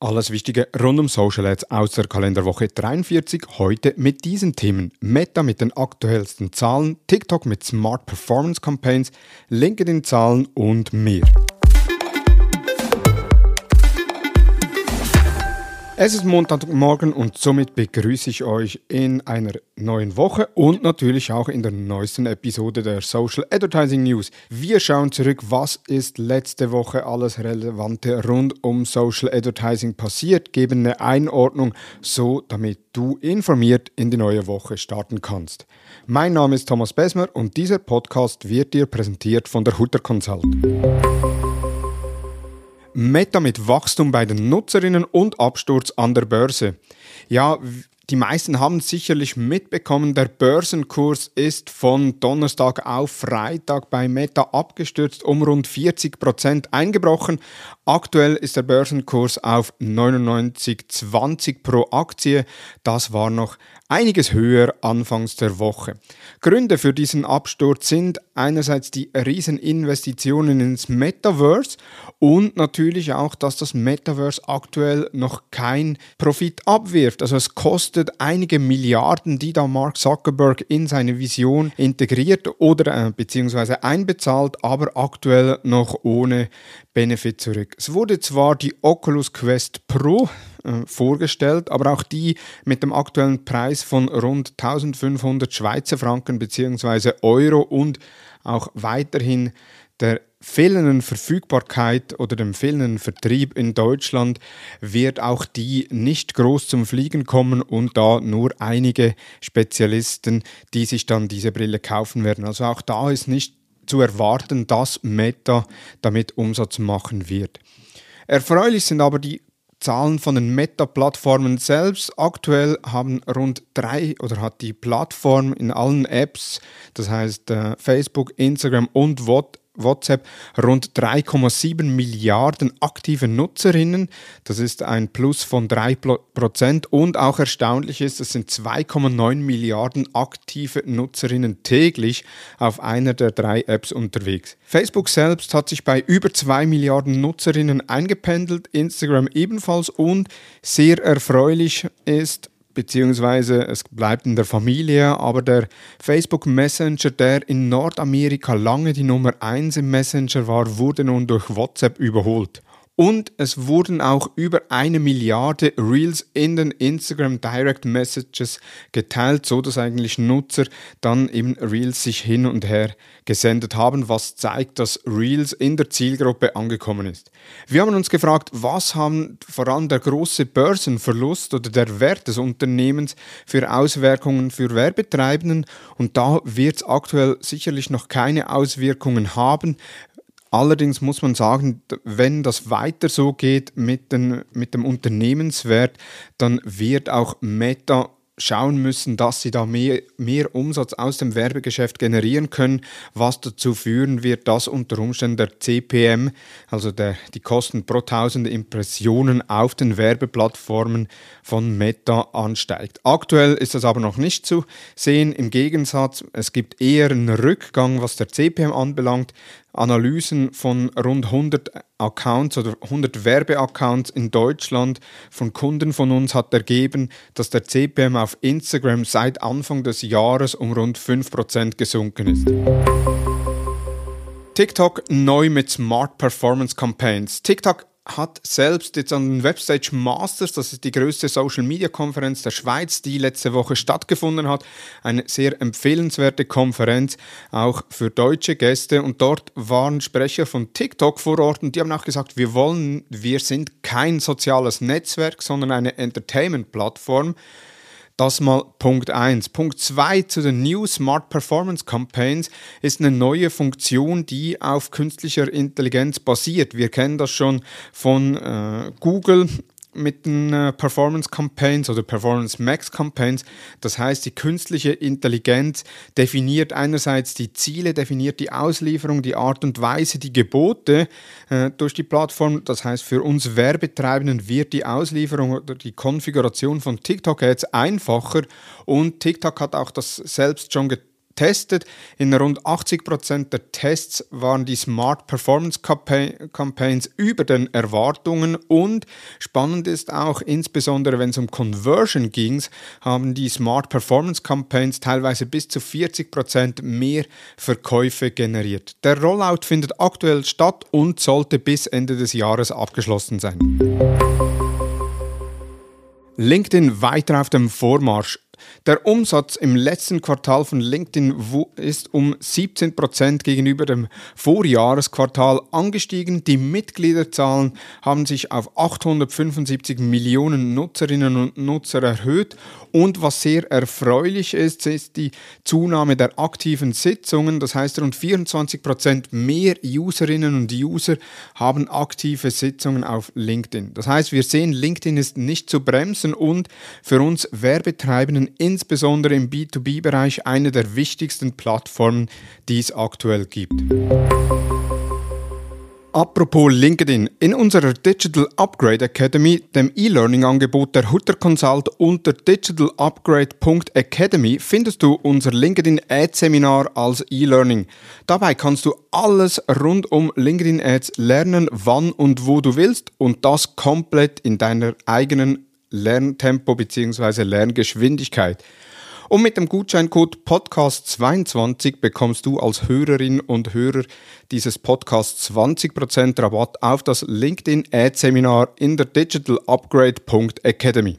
Alles Wichtige rund um Social Ads aus der Kalenderwoche 43. Heute mit diesen Themen. Meta mit den aktuellsten Zahlen, TikTok mit Smart Performance Campaigns, LinkedIn-Zahlen und mehr. Es ist Montagmorgen und somit begrüße ich euch in einer neuen Woche und natürlich auch in der neuesten Episode der Social Advertising News. Wir schauen zurück, was ist letzte Woche alles Relevante rund um Social Advertising passiert, geben eine Einordnung, so damit du informiert in die neue Woche starten kannst. Mein Name ist Thomas Besmer und dieser Podcast wird dir präsentiert von der Hutter Consult. Meta mit Wachstum bei den Nutzerinnen und Absturz an der Börse. Ja, die meisten haben sicherlich mitbekommen, der Börsenkurs ist von Donnerstag auf Freitag bei Meta abgestürzt, um rund 40 Prozent eingebrochen. Aktuell ist der Börsenkurs auf 99,20 pro Aktie. Das war noch einiges höher anfangs der Woche. Gründe für diesen Absturz sind einerseits die Rieseninvestitionen ins Metaverse und natürlich auch, dass das Metaverse aktuell noch kein Profit abwirft. Also es kostet einige Milliarden, die da Mark Zuckerberg in seine Vision integriert oder äh, beziehungsweise einbezahlt, aber aktuell noch ohne Benefit zurück. Es wurde zwar die Oculus Quest Pro äh, vorgestellt, aber auch die mit dem aktuellen Preis von rund 1500 Schweizer Franken bzw. Euro und auch weiterhin der fehlenden Verfügbarkeit oder dem fehlenden Vertrieb in Deutschland wird auch die nicht groß zum Fliegen kommen und da nur einige Spezialisten, die sich dann diese Brille kaufen werden. Also auch da ist nicht zu erwarten, dass Meta damit Umsatz machen wird. Erfreulich sind aber die Zahlen von den Meta-Plattformen selbst. Aktuell haben rund drei oder hat die Plattform in allen Apps, das heißt äh, Facebook, Instagram und WhatsApp rund 3,7 Milliarden aktive Nutzerinnen. Das ist ein Plus von 3%. Und auch erstaunlich ist, es sind 2,9 Milliarden aktive Nutzerinnen täglich auf einer der drei Apps unterwegs. Facebook selbst hat sich bei über 2 Milliarden Nutzerinnen eingependelt, Instagram ebenfalls und sehr erfreulich ist, beziehungsweise es bleibt in der Familie, aber der Facebook Messenger, der in Nordamerika lange die Nummer 1 im Messenger war, wurde nun durch WhatsApp überholt. Und es wurden auch über eine Milliarde Reels in den Instagram Direct Messages geteilt, so dass eigentlich Nutzer dann eben Reels sich hin und her gesendet haben, was zeigt, dass Reels in der Zielgruppe angekommen ist. Wir haben uns gefragt, was haben vor allem der große Börsenverlust oder der Wert des Unternehmens für Auswirkungen für Werbetreibenden und da wird es aktuell sicherlich noch keine Auswirkungen haben, Allerdings muss man sagen, wenn das weiter so geht mit, den, mit dem Unternehmenswert, dann wird auch Meta schauen müssen, dass sie da mehr, mehr Umsatz aus dem Werbegeschäft generieren können, was dazu führen wird, dass unter Umständen der CPM, also der, die Kosten pro tausende Impressionen auf den Werbeplattformen von Meta ansteigt. Aktuell ist das aber noch nicht zu sehen. Im Gegensatz, es gibt eher einen Rückgang, was der CPM anbelangt. Analysen von rund 100 Accounts oder 100 Werbeaccounts in Deutschland von Kunden von uns hat ergeben, dass der CPM auf Instagram seit Anfang des Jahres um rund 5% gesunken ist. TikTok neu mit Smart Performance Campaigns. TikTok hat selbst jetzt an den Webstage Masters, das ist die größte Social Media Konferenz der Schweiz, die letzte Woche stattgefunden hat, eine sehr empfehlenswerte Konferenz, auch für deutsche Gäste. Und dort waren Sprecher von TikTok vor Ort und die haben auch gesagt, wir wollen, wir sind kein soziales Netzwerk, sondern eine Entertainment-Plattform. Das mal Punkt 1. Punkt 2 zu den New Smart Performance Campaigns ist eine neue Funktion, die auf künstlicher Intelligenz basiert. Wir kennen das schon von äh, Google mit den äh, Performance Campaigns oder Performance Max Campaigns. Das heißt, die künstliche Intelligenz definiert einerseits die Ziele, definiert die Auslieferung, die Art und Weise, die Gebote äh, durch die Plattform. Das heißt, für uns Werbetreibenden wird die Auslieferung oder die Konfiguration von TikTok jetzt einfacher und TikTok hat auch das selbst schon getan getestet. In rund 80% der Tests waren die Smart Performance Campaigns über den Erwartungen und spannend ist auch, insbesondere wenn es um Conversion ging, haben die Smart Performance Campaigns teilweise bis zu 40% mehr Verkäufe generiert. Der Rollout findet aktuell statt und sollte bis Ende des Jahres abgeschlossen sein. LinkedIn weiter auf dem Vormarsch. Der Umsatz im letzten Quartal von LinkedIn ist um 17% gegenüber dem Vorjahresquartal angestiegen. Die Mitgliederzahlen haben sich auf 875 Millionen Nutzerinnen und Nutzer erhöht. Und was sehr erfreulich ist, ist die Zunahme der aktiven Sitzungen. Das heißt, rund 24% mehr Userinnen und User haben aktive Sitzungen auf LinkedIn. Das heißt, wir sehen, LinkedIn ist nicht zu bremsen und für uns Werbetreibenden insbesondere im B2B-Bereich eine der wichtigsten Plattformen, die es aktuell gibt. Apropos LinkedIn, in unserer Digital Upgrade Academy, dem E-Learning-Angebot der Hutter Consult unter digitalupgrade.academy findest du unser LinkedIn Ads Seminar als E-Learning. Dabei kannst du alles rund um LinkedIn Ads lernen, wann und wo du willst und das komplett in deiner eigenen Lerntempo bzw. Lerngeschwindigkeit. Und mit dem Gutscheincode Podcast22 bekommst du als Hörerin und Hörer dieses Podcasts 20% Rabatt auf das LinkedIn Ad Seminar in der digitalupgrade.academy.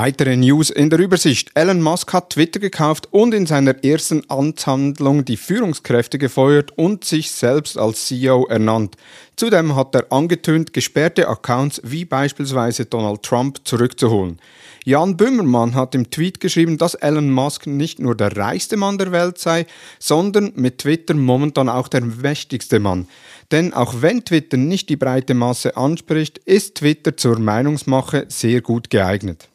Weitere News in der Übersicht. Elon Musk hat Twitter gekauft und in seiner ersten Amtshandlung die Führungskräfte gefeuert und sich selbst als CEO ernannt. Zudem hat er angetönt, gesperrte Accounts wie beispielsweise Donald Trump zurückzuholen. Jan Böhmermann hat im Tweet geschrieben, dass Elon Musk nicht nur der reichste Mann der Welt sei, sondern mit Twitter momentan auch der mächtigste Mann. Denn auch wenn Twitter nicht die breite Masse anspricht, ist Twitter zur Meinungsmache sehr gut geeignet.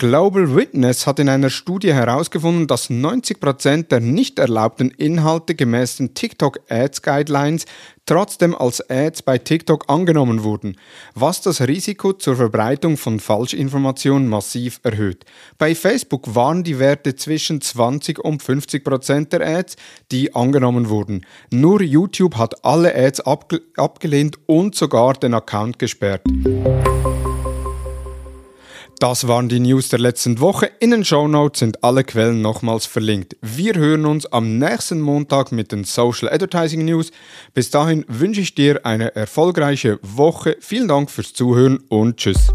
Global Witness hat in einer Studie herausgefunden, dass 90% der nicht erlaubten Inhalte gemäß den TikTok Ads Guidelines trotzdem als Ads bei TikTok angenommen wurden, was das Risiko zur Verbreitung von Falschinformationen massiv erhöht. Bei Facebook waren die Werte zwischen 20 und 50% der Ads, die angenommen wurden. Nur YouTube hat alle Ads abge abgelehnt und sogar den Account gesperrt. Das waren die News der letzten Woche. In den Show Notes sind alle Quellen nochmals verlinkt. Wir hören uns am nächsten Montag mit den Social Advertising News. Bis dahin wünsche ich dir eine erfolgreiche Woche. Vielen Dank fürs Zuhören und tschüss.